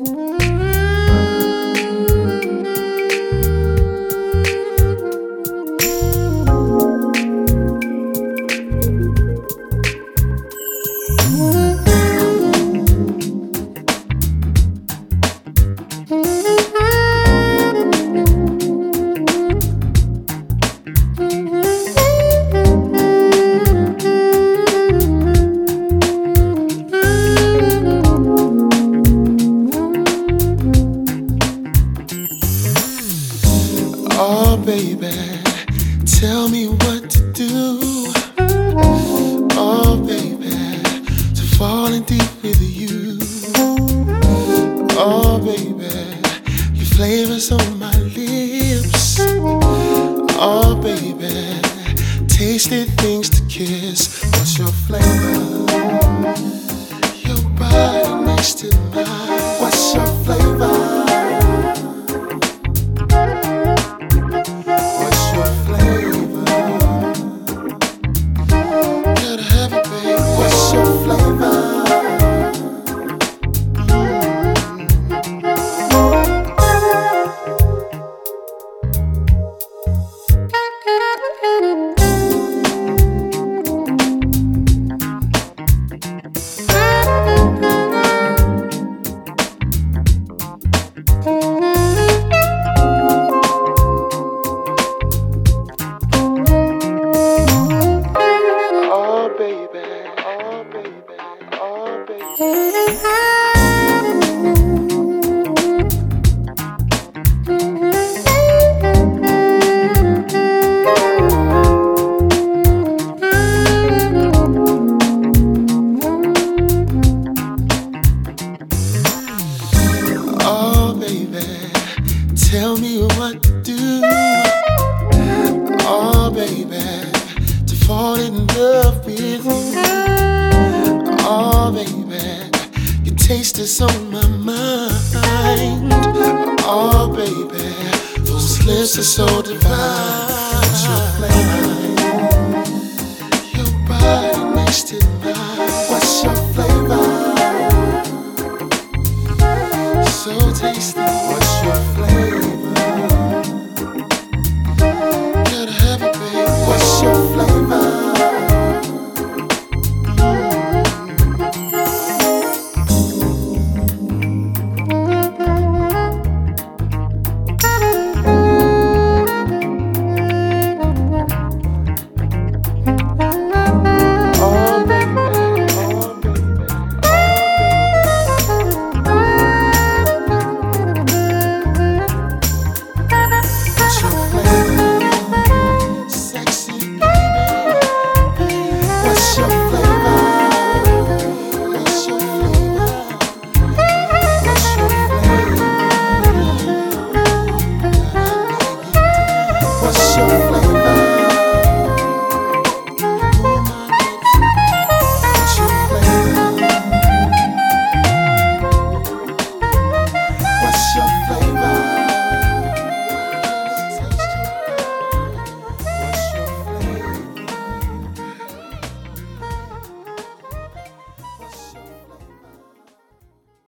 Mm-hmm. baby. Tell me what to do. Oh, baby, to deep with you. Oh, baby, your flavor's on my lips. Oh, baby, things to kiss. What's your flavor? Your body to baby. Tell me what to do. Oh, baby, to fall in love with you. Oh, baby, your taste is on my mind. Oh, baby, those lips are so divine. so tasty. What's your flavor?